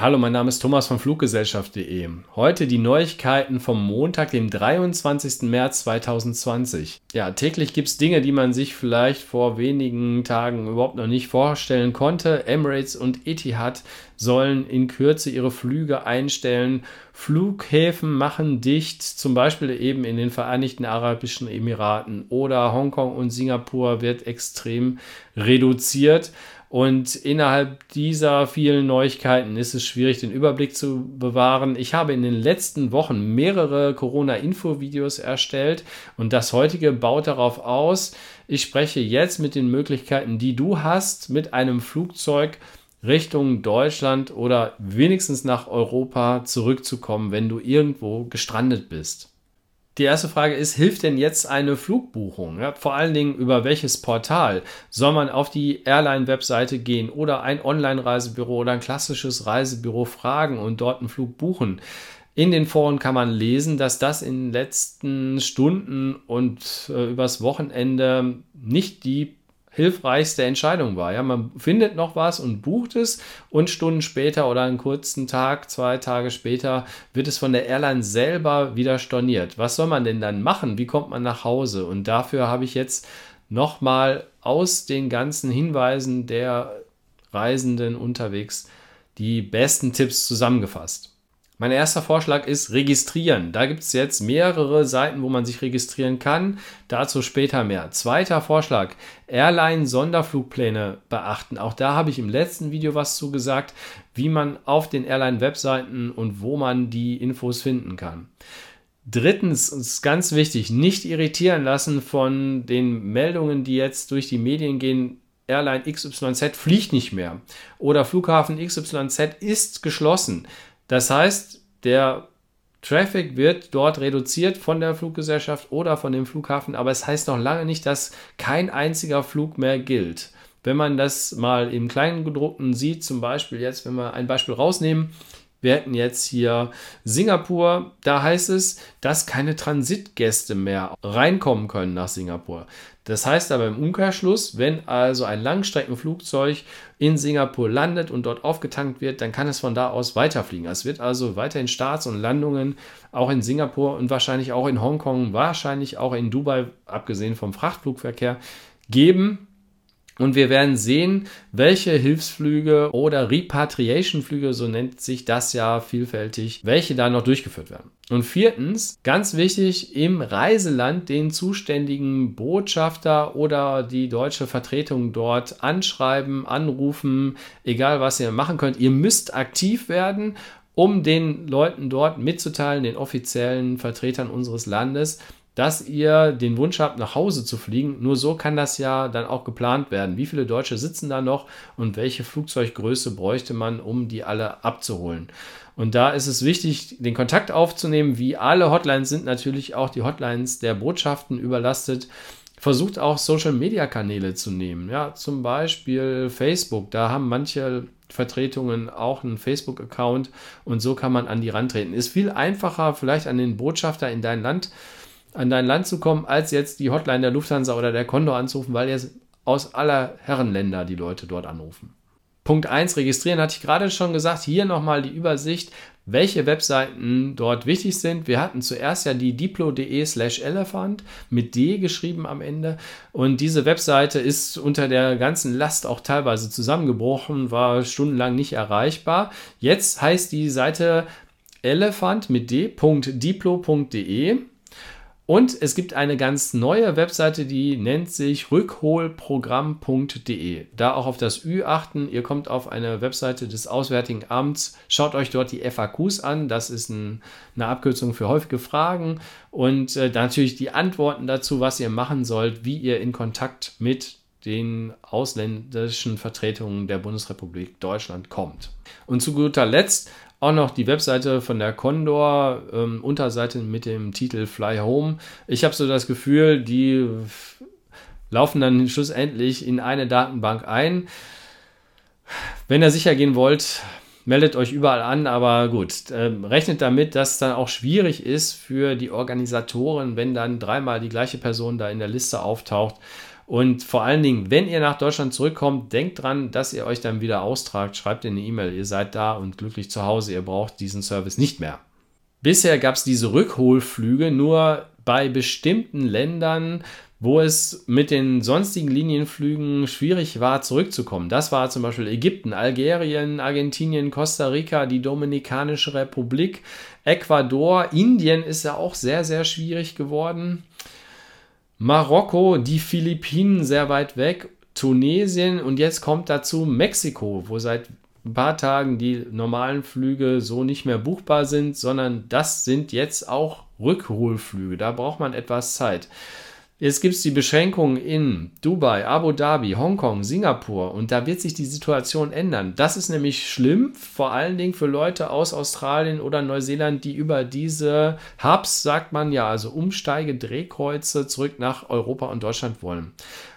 Hallo, mein Name ist Thomas von Fluggesellschaft.de. Heute die Neuigkeiten vom Montag, dem 23. März 2020. Ja, täglich gibt es Dinge, die man sich vielleicht vor wenigen Tagen überhaupt noch nicht vorstellen konnte. Emirates und Etihad sollen in Kürze ihre Flüge einstellen. Flughäfen machen dicht, zum Beispiel eben in den Vereinigten Arabischen Emiraten oder Hongkong und Singapur wird extrem reduziert. Und innerhalb dieser vielen Neuigkeiten ist es schwierig, den Überblick zu bewahren. Ich habe in den letzten Wochen mehrere Corona-Info-Videos erstellt und das heutige baut darauf aus. Ich spreche jetzt mit den Möglichkeiten, die du hast, mit einem Flugzeug Richtung Deutschland oder wenigstens nach Europa zurückzukommen, wenn du irgendwo gestrandet bist. Die erste Frage ist, hilft denn jetzt eine Flugbuchung? Ja, vor allen Dingen über welches Portal? Soll man auf die Airline-Webseite gehen oder ein Online-Reisebüro oder ein klassisches Reisebüro fragen und dort einen Flug buchen? In den Foren kann man lesen, dass das in den letzten Stunden und äh, übers Wochenende nicht die hilfreichste Entscheidung war. Ja, man findet noch was und bucht es und Stunden später oder einen kurzen Tag, zwei Tage später wird es von der Airline selber wieder storniert. Was soll man denn dann machen? Wie kommt man nach Hause? Und dafür habe ich jetzt nochmal aus den ganzen Hinweisen der Reisenden unterwegs die besten Tipps zusammengefasst. Mein erster Vorschlag ist registrieren. Da gibt es jetzt mehrere Seiten, wo man sich registrieren kann. Dazu später mehr. Zweiter Vorschlag, Airline-Sonderflugpläne beachten. Auch da habe ich im letzten Video was zu gesagt, wie man auf den Airline-Webseiten und wo man die Infos finden kann. Drittens ist ganz wichtig, nicht irritieren lassen von den Meldungen, die jetzt durch die Medien gehen. Airline XYZ fliegt nicht mehr oder Flughafen XYZ ist geschlossen. Das heißt, der Traffic wird dort reduziert von der Fluggesellschaft oder von dem Flughafen, aber es heißt noch lange nicht, dass kein einziger Flug mehr gilt. Wenn man das mal im Kleingedruckten sieht, zum Beispiel jetzt, wenn wir ein Beispiel rausnehmen, wir hätten jetzt hier Singapur, da heißt es, dass keine Transitgäste mehr reinkommen können nach Singapur. Das heißt aber im Umkehrschluss, wenn also ein Langstreckenflugzeug in Singapur landet und dort aufgetankt wird, dann kann es von da aus weiterfliegen. Es wird also weiterhin Starts und Landungen auch in Singapur und wahrscheinlich auch in Hongkong, wahrscheinlich auch in Dubai, abgesehen vom Frachtflugverkehr, geben. Und wir werden sehen, welche Hilfsflüge oder Repatriation-Flüge, so nennt sich das ja vielfältig, welche da noch durchgeführt werden. Und viertens, ganz wichtig, im Reiseland den zuständigen Botschafter oder die deutsche Vertretung dort anschreiben, anrufen, egal was ihr machen könnt. Ihr müsst aktiv werden, um den Leuten dort mitzuteilen, den offiziellen Vertretern unseres Landes, dass ihr den Wunsch habt, nach Hause zu fliegen. Nur so kann das ja dann auch geplant werden. Wie viele Deutsche sitzen da noch und welche Flugzeuggröße bräuchte man, um die alle abzuholen? Und da ist es wichtig, den Kontakt aufzunehmen. Wie alle Hotlines sind natürlich auch die Hotlines der Botschaften überlastet. Versucht auch Social Media Kanäle zu nehmen. Ja, zum Beispiel Facebook. Da haben manche Vertretungen auch einen Facebook-Account und so kann man an die rantreten. Ist viel einfacher, vielleicht an den Botschafter in dein Land an dein Land zu kommen, als jetzt die Hotline der Lufthansa oder der Condor anzurufen, weil jetzt aus aller Herrenländer die Leute dort anrufen. Punkt 1, registrieren hatte ich gerade schon gesagt. Hier nochmal die Übersicht, welche Webseiten dort wichtig sind. Wir hatten zuerst ja die diplo.de slash elephant mit D geschrieben am Ende. Und diese Webseite ist unter der ganzen Last auch teilweise zusammengebrochen, war stundenlang nicht erreichbar. Jetzt heißt die Seite elephant mit d.diplo.de und es gibt eine ganz neue Webseite, die nennt sich rückholprogramm.de. Da auch auf das Ü achten. Ihr kommt auf eine Webseite des Auswärtigen Amts. Schaut euch dort die FAQs an. Das ist ein, eine Abkürzung für häufige Fragen. Und äh, natürlich die Antworten dazu, was ihr machen sollt, wie ihr in Kontakt mit den ausländischen Vertretungen der Bundesrepublik Deutschland kommt. Und zu guter Letzt auch noch die Webseite von der Condor, ähm, Unterseite mit dem Titel Fly Home. Ich habe so das Gefühl, die laufen dann schlussendlich in eine Datenbank ein. Wenn ihr sicher gehen wollt, meldet euch überall an, aber gut, äh, rechnet damit, dass es dann auch schwierig ist für die Organisatoren, wenn dann dreimal die gleiche Person da in der Liste auftaucht. Und vor allen Dingen, wenn ihr nach Deutschland zurückkommt, denkt dran, dass ihr euch dann wieder austragt. Schreibt in eine E-Mail, ihr seid da und glücklich zu Hause. Ihr braucht diesen Service nicht mehr. Bisher gab es diese Rückholflüge nur bei bestimmten Ländern, wo es mit den sonstigen Linienflügen schwierig war, zurückzukommen. Das war zum Beispiel Ägypten, Algerien, Argentinien, Costa Rica, die Dominikanische Republik, Ecuador, Indien ist ja auch sehr, sehr schwierig geworden. Marokko, die Philippinen sehr weit weg, Tunesien und jetzt kommt dazu Mexiko, wo seit ein paar Tagen die normalen Flüge so nicht mehr buchbar sind, sondern das sind jetzt auch Rückholflüge. Da braucht man etwas Zeit. Jetzt gibt es die Beschränkungen in Dubai, Abu Dhabi, Hongkong, Singapur und da wird sich die Situation ändern. Das ist nämlich schlimm, vor allen Dingen für Leute aus Australien oder Neuseeland, die über diese Hubs, sagt man ja, also Umsteige-Drehkreuze zurück nach Europa und Deutschland wollen.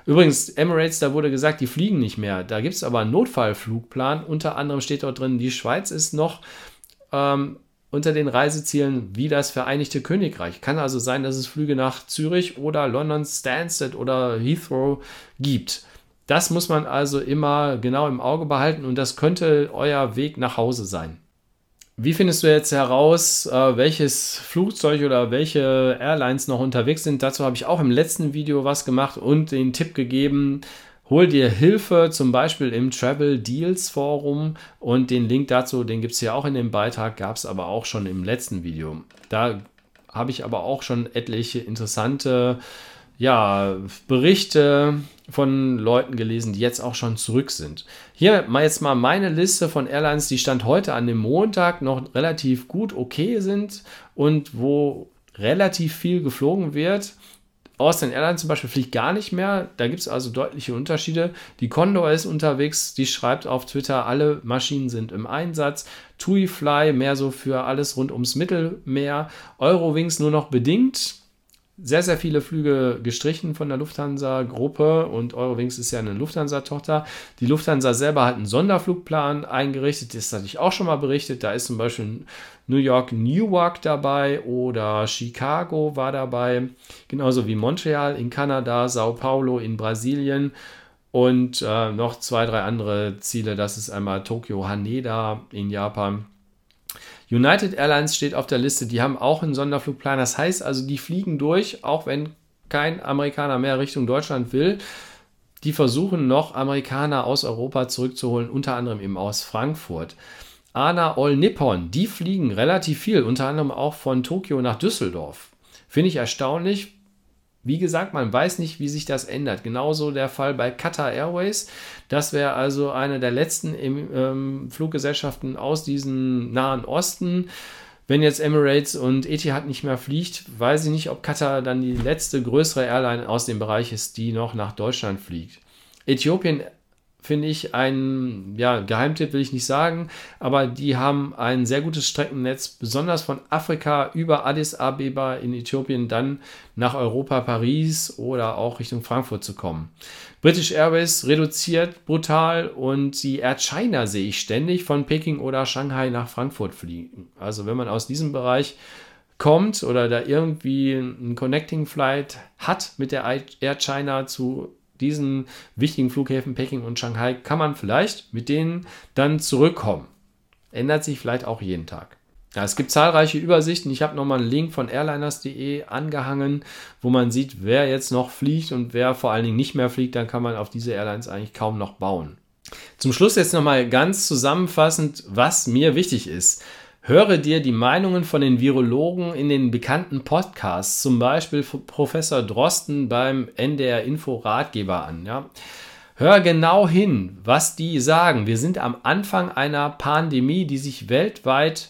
Übrigens, Emirates, da wurde gesagt, die fliegen nicht mehr. Da gibt es aber einen Notfallflugplan. Unter anderem steht dort drin, die Schweiz ist noch ähm, unter den Reisezielen wie das Vereinigte Königreich. Kann also sein, dass es Flüge nach Zürich oder London Stansted oder Heathrow gibt. Das muss man also immer genau im Auge behalten und das könnte euer Weg nach Hause sein. Wie findest du jetzt heraus, äh, welches Flugzeug oder welche Airlines noch unterwegs sind? Dazu habe ich auch im letzten Video was gemacht und den Tipp gegeben, Hol dir Hilfe, zum Beispiel im Travel Deals Forum und den Link dazu, den gibt es hier auch in dem Beitrag, gab es aber auch schon im letzten Video. Da habe ich aber auch schon etliche interessante ja, Berichte von Leuten gelesen, die jetzt auch schon zurück sind. Hier jetzt mal meine Liste von Airlines, die Stand heute an dem Montag noch relativ gut okay sind und wo relativ viel geflogen wird. Austin Airlines zum Beispiel fliegt gar nicht mehr. Da gibt es also deutliche Unterschiede. Die Condor ist unterwegs, die schreibt auf Twitter, alle Maschinen sind im Einsatz. TUI Fly mehr so für alles rund ums Mittelmeer. Eurowings nur noch bedingt sehr, sehr viele Flüge gestrichen von der Lufthansa-Gruppe und Eurowings ist ja eine Lufthansa-Tochter. Die Lufthansa selber hat einen Sonderflugplan eingerichtet, das hatte ich auch schon mal berichtet. Da ist zum Beispiel New York Newark dabei oder Chicago war dabei, genauso wie Montreal in Kanada, Sao Paulo in Brasilien und äh, noch zwei, drei andere Ziele. Das ist einmal Tokio Haneda in Japan United Airlines steht auf der Liste, die haben auch einen Sonderflugplan. Das heißt also, die fliegen durch, auch wenn kein Amerikaner mehr Richtung Deutschland will. Die versuchen noch Amerikaner aus Europa zurückzuholen, unter anderem eben aus Frankfurt. Ana All Nippon, die fliegen relativ viel, unter anderem auch von Tokio nach Düsseldorf. Finde ich erstaunlich, wie gesagt, man weiß nicht, wie sich das ändert. Genauso der Fall bei Qatar Airways. Das wäre also eine der letzten ähm, Fluggesellschaften aus diesem Nahen Osten. Wenn jetzt Emirates und Etihad nicht mehr fliegt, weiß ich nicht, ob Qatar dann die letzte größere Airline aus dem Bereich ist, die noch nach Deutschland fliegt. Äthiopien finde ich, ein ja, Geheimtipp will ich nicht sagen, aber die haben ein sehr gutes Streckennetz, besonders von Afrika über Addis Abeba in Äthiopien dann nach Europa, Paris oder auch Richtung Frankfurt zu kommen. British Airways reduziert brutal und die Air China sehe ich ständig von Peking oder Shanghai nach Frankfurt fliegen. Also wenn man aus diesem Bereich kommt oder da irgendwie ein Connecting Flight hat mit der Air China zu diesen wichtigen Flughäfen Peking und Shanghai kann man vielleicht mit denen dann zurückkommen. Ändert sich vielleicht auch jeden Tag. Ja, es gibt zahlreiche Übersichten. Ich habe nochmal einen Link von airliners.de angehangen, wo man sieht, wer jetzt noch fliegt und wer vor allen Dingen nicht mehr fliegt. Dann kann man auf diese Airlines eigentlich kaum noch bauen. Zum Schluss jetzt nochmal ganz zusammenfassend, was mir wichtig ist. Höre dir die Meinungen von den Virologen in den bekannten Podcasts, zum Beispiel Professor Drosten beim NDR Info Ratgeber an. Ja. Hör genau hin, was die sagen. Wir sind am Anfang einer Pandemie, die sich weltweit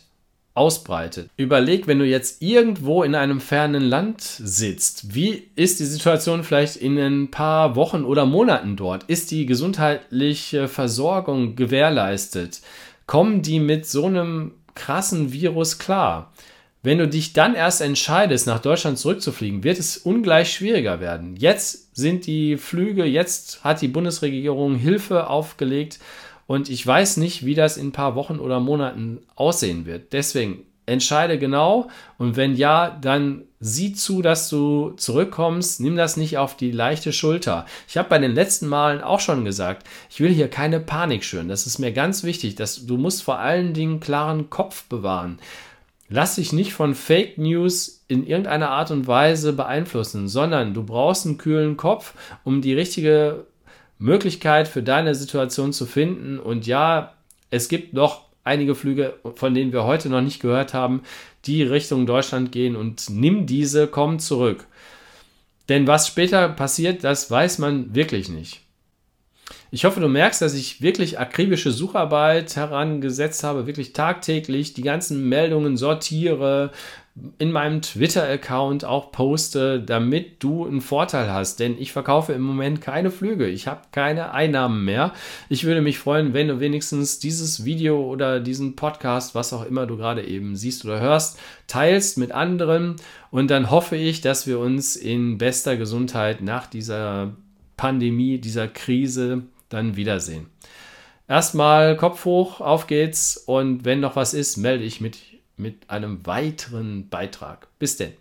ausbreitet. Überleg, wenn du jetzt irgendwo in einem fernen Land sitzt, wie ist die Situation vielleicht in ein paar Wochen oder Monaten dort? Ist die gesundheitliche Versorgung gewährleistet? Kommen die mit so einem krassen Virus klar. Wenn du dich dann erst entscheidest, nach Deutschland zurückzufliegen, wird es ungleich schwieriger werden. Jetzt sind die Flüge, jetzt hat die Bundesregierung Hilfe aufgelegt und ich weiß nicht, wie das in ein paar Wochen oder Monaten aussehen wird. Deswegen entscheide genau und wenn ja, dann sieh zu, dass du zurückkommst. Nimm das nicht auf die leichte Schulter. Ich habe bei den letzten Malen auch schon gesagt, ich will hier keine Panik schüren. Das ist mir ganz wichtig. Dass, du musst vor allen Dingen klaren Kopf bewahren. Lass dich nicht von Fake News in irgendeiner Art und Weise beeinflussen, sondern du brauchst einen kühlen Kopf, um die richtige Möglichkeit für deine Situation zu finden. Und ja, es gibt noch einige Flüge, von denen wir heute noch nicht gehört haben, die Richtung Deutschland gehen und nimm diese, komm zurück. Denn was später passiert, das weiß man wirklich nicht. Ich hoffe, du merkst, dass ich wirklich akribische Sucharbeit herangesetzt habe, wirklich tagtäglich die ganzen Meldungen sortiere, in meinem Twitter-Account auch poste, damit du einen Vorteil hast. Denn ich verkaufe im Moment keine Flüge. Ich habe keine Einnahmen mehr. Ich würde mich freuen, wenn du wenigstens dieses Video oder diesen Podcast, was auch immer du gerade eben siehst oder hörst, teilst mit anderen. Und dann hoffe ich, dass wir uns in bester Gesundheit nach dieser Pandemie, dieser Krise dann wiedersehen. Erstmal Kopf hoch, auf geht's und wenn noch was ist, melde ich mit mit einem weiteren Beitrag. Bis denn.